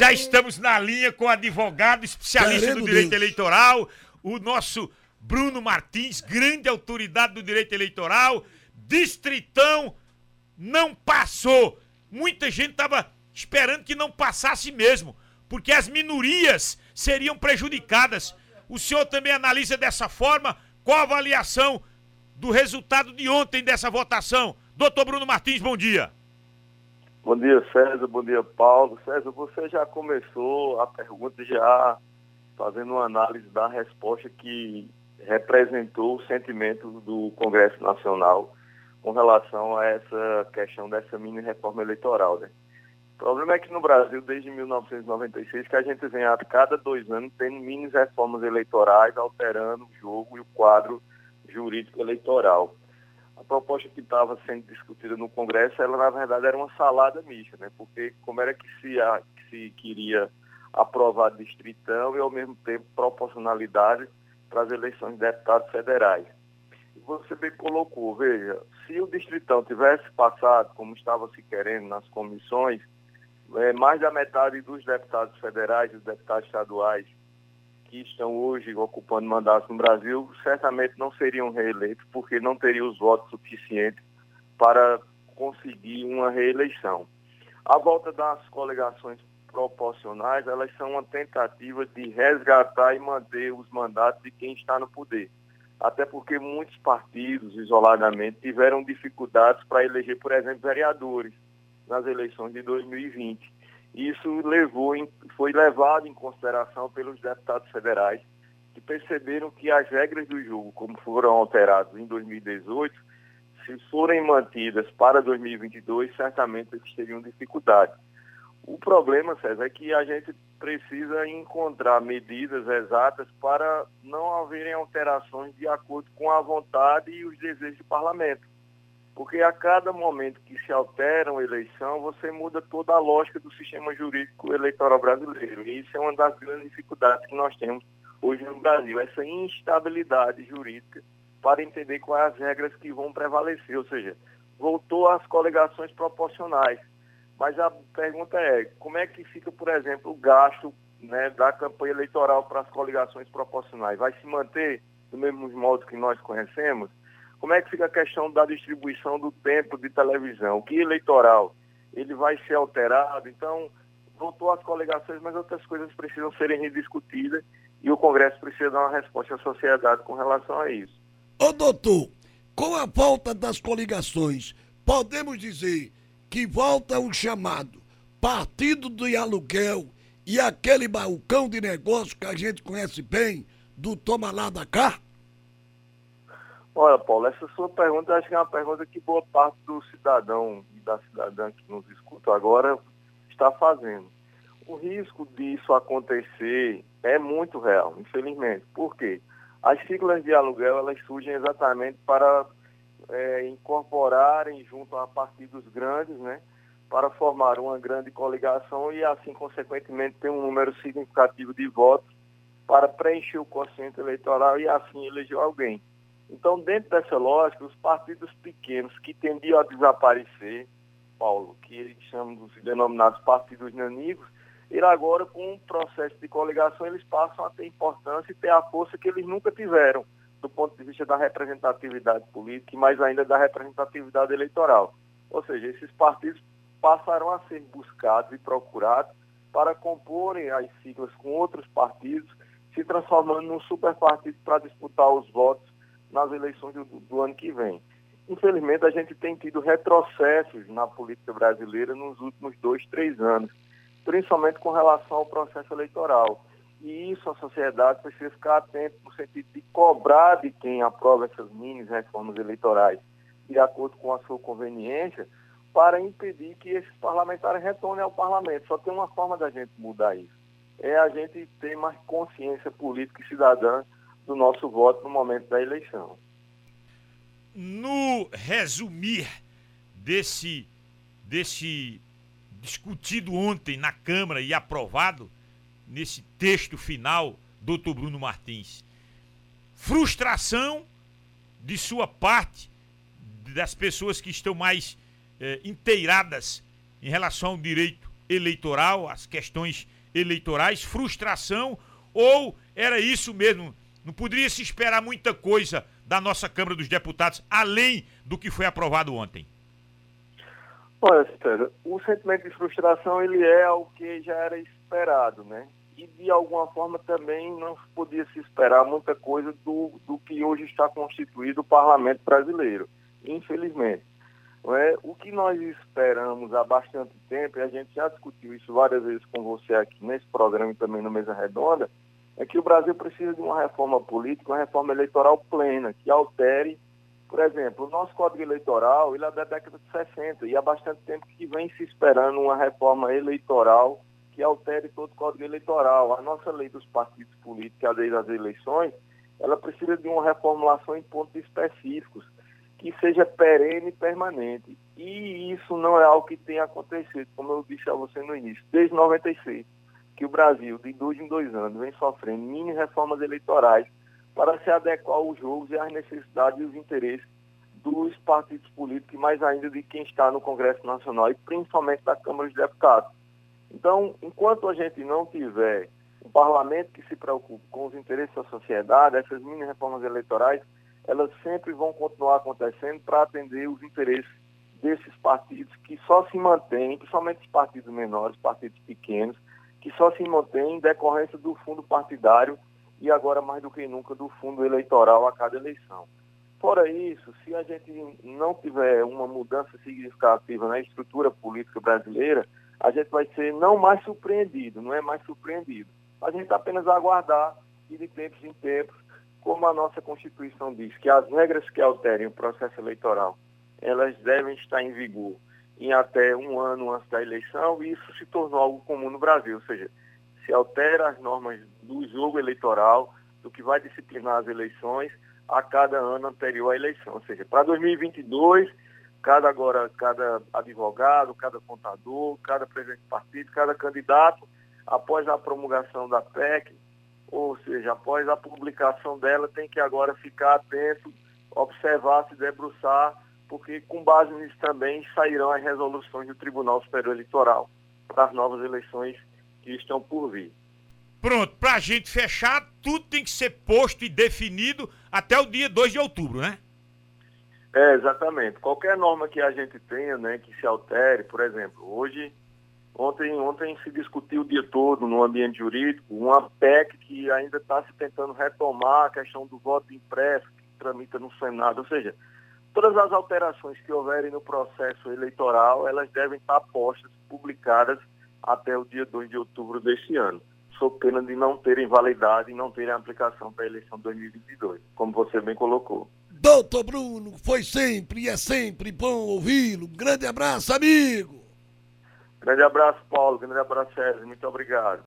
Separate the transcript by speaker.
Speaker 1: Já estamos na linha com o advogado especialista
Speaker 2: Querendo
Speaker 1: do direito
Speaker 2: Deus.
Speaker 1: eleitoral, o nosso Bruno Martins, grande autoridade do direito eleitoral, distritão, não passou. Muita gente estava esperando que não passasse mesmo, porque as minorias seriam prejudicadas. O senhor também analisa dessa forma? Qual a avaliação do resultado de ontem dessa votação? Doutor Bruno Martins, bom dia.
Speaker 3: Bom dia, César. Bom dia, Paulo. César, você já começou a pergunta já fazendo uma análise da resposta que representou o sentimento do Congresso Nacional com relação a essa questão dessa mini reforma eleitoral, né? O problema é que no Brasil, desde 1996, que a gente vem a cada dois anos tendo mini reformas eleitorais, alterando o jogo e o quadro jurídico eleitoral proposta que estava sendo discutida no Congresso, ela na verdade era uma salada mista, né? Porque como era que se, a, que se queria aprovar distritão e ao mesmo tempo proporcionalidade para as eleições de deputados federais. E você bem colocou, veja, se o distritão tivesse passado como estava se querendo nas comissões, é, mais da metade dos deputados federais e dos deputados estaduais que estão hoje ocupando mandatos no Brasil certamente não seriam reeleitos porque não teriam os votos suficientes para conseguir uma reeleição. A volta das coligações proporcionais, elas são uma tentativa de resgatar e manter os mandatos de quem está no poder. Até porque muitos partidos, isoladamente, tiveram dificuldades para eleger, por exemplo, vereadores nas eleições de 2020. Isso levou, foi levado em consideração pelos deputados federais, que perceberam que as regras do jogo, como foram alteradas em 2018, se forem mantidas para 2022, certamente eles teriam dificuldade. O problema, César, é que a gente precisa encontrar medidas exatas para não haverem alterações de acordo com a vontade e os desejos do parlamento. Porque a cada momento que se altera uma eleição, você muda toda a lógica do sistema jurídico eleitoral brasileiro. E isso é uma das grandes dificuldades que nós temos hoje no Brasil, essa instabilidade jurídica para entender quais as regras que vão prevalecer. Ou seja, voltou às coligações proporcionais. Mas a pergunta é, como é que fica, por exemplo, o gasto né, da campanha eleitoral para as coligações proporcionais? Vai se manter do mesmo modo que nós conhecemos? Como é que fica a questão da distribuição do tempo de televisão? Que eleitoral? Ele vai ser alterado? Então, voltou às coligações, mas outras coisas precisam serem rediscutidas e o Congresso precisa dar uma resposta à sociedade com relação a isso.
Speaker 2: Ô doutor, com a volta das coligações, podemos dizer que volta o chamado partido de aluguel e aquele balcão de negócio que a gente conhece bem do toma lá da cá?
Speaker 3: Olha, Paulo, essa sua pergunta acho que é uma pergunta que boa parte do cidadão e da cidadã que nos escuta agora está fazendo. O risco disso acontecer é muito real, infelizmente. Por quê? As siglas de aluguel elas surgem exatamente para é, incorporarem junto a partidos grandes, né, para formar uma grande coligação e assim, consequentemente, ter um número significativo de votos para preencher o consciente eleitoral e assim eleger alguém. Então, dentro dessa lógica, os partidos pequenos que tendiam a desaparecer, Paulo, que chamamos de denominados partidos nanicos, ele agora, com um processo de coligação, eles passam a ter importância e ter a força que eles nunca tiveram, do ponto de vista da representatividade política e mais ainda da representatividade eleitoral. Ou seja, esses partidos passaram a ser buscados e procurados para comporem as siglas com outros partidos, se transformando num superpartido para disputar os votos nas eleições do, do, ano que vem. Infelizmente, a gente tem tido retrocessos na política brasileira nos últimos dois, três anos, principalmente com relação ao processo eleitoral. E isso a sociedade precisa ficar atenta no sentido de cobrar de quem aprova essas mini reformas eleitorais de acordo com a sua conveniência, para impedir que esses parlamentares retornem ao parlamento. Só tem uma forma da gente mudar isso. É a gente ter mais consciência política e cidadã do nosso voto no momento da eleição.
Speaker 1: No resumir desse, desse discutido ontem na Câmara e aprovado, nesse texto final, doutor Bruno Martins, frustração de sua parte, das pessoas que estão mais eh, inteiradas em relação ao direito eleitoral, as questões eleitorais, frustração, ou era isso mesmo? Não poderia se esperar muita coisa da nossa Câmara dos Deputados, além do que foi aprovado ontem?
Speaker 3: Olha, César, o sentimento de frustração ele é o que já era esperado, né? E de alguma forma também não podia se esperar muita coisa do, do que hoje está constituído o parlamento brasileiro, infelizmente. É? O que nós esperamos há bastante tempo, e a gente já discutiu isso várias vezes com você aqui nesse programa e também no Mesa Redonda, é que o Brasil precisa de uma reforma política, uma reforma eleitoral plena, que altere, por exemplo, o nosso Código Eleitoral, ele é da década de 60, e há bastante tempo que vem se esperando uma reforma eleitoral que altere todo o Código Eleitoral. A nossa lei dos partidos políticos, a lei das eleições, ela precisa de uma reformulação em pontos específicos, que seja perene e permanente. E isso não é algo que tem acontecido, como eu disse a você no início, desde 96, que o Brasil, de dois em dois anos, vem sofrendo mini reformas eleitorais para se adequar aos jogos e às necessidades e os interesses dos partidos políticos, e mais ainda de quem está no Congresso Nacional e principalmente da Câmara dos Deputados. Então, enquanto a gente não tiver um parlamento que se preocupe com os interesses da sociedade, essas mini reformas eleitorais elas sempre vão continuar acontecendo para atender os interesses desses partidos que só se mantêm, principalmente os partidos menores, partidos pequenos, que só se mantêm em decorrência do fundo partidário e agora mais do que nunca do fundo eleitoral a cada eleição. Fora isso, se a gente não tiver uma mudança significativa na estrutura política brasileira, a gente vai ser não mais surpreendido, não é mais surpreendido. A gente apenas aguardar e de tempos em tempos como a nossa Constituição diz que as regras que alterem o processo eleitoral, elas devem estar em vigor em até um ano antes da eleição, e isso se tornou algo comum no Brasil, ou seja, se altera as normas do jogo eleitoral, do que vai disciplinar as eleições a cada ano anterior à eleição, ou seja, para 2022, cada agora cada advogado, cada contador, cada presidente de partido, cada candidato, após a promulgação da PEC, ou seja, após a publicação dela, tem que agora ficar atento, observar, se debruçar, porque com base nisso também sairão as resoluções do Tribunal Superior Eleitoral para as novas eleições que estão por vir.
Speaker 1: Pronto, para a gente fechar, tudo tem que ser posto e definido até o dia 2 de outubro, né?
Speaker 3: É, exatamente. Qualquer norma que a gente tenha, né, que se altere, por exemplo, hoje Ontem, ontem se discutiu o dia todo no ambiente jurídico uma PEC que ainda está se tentando retomar a questão do voto impresso que tramita no Senado. Ou seja, todas as alterações que houverem no processo eleitoral, elas devem estar postas, publicadas até o dia 2 de outubro deste ano, sob pena de não terem validade e não terem aplicação para a eleição 2022, como você bem colocou.
Speaker 2: Doutor Bruno, foi sempre e é sempre bom ouvi-lo. grande abraço, amigo!
Speaker 3: Grande abraço, Paulo. Grande abraço, Sérgio. Muito obrigado.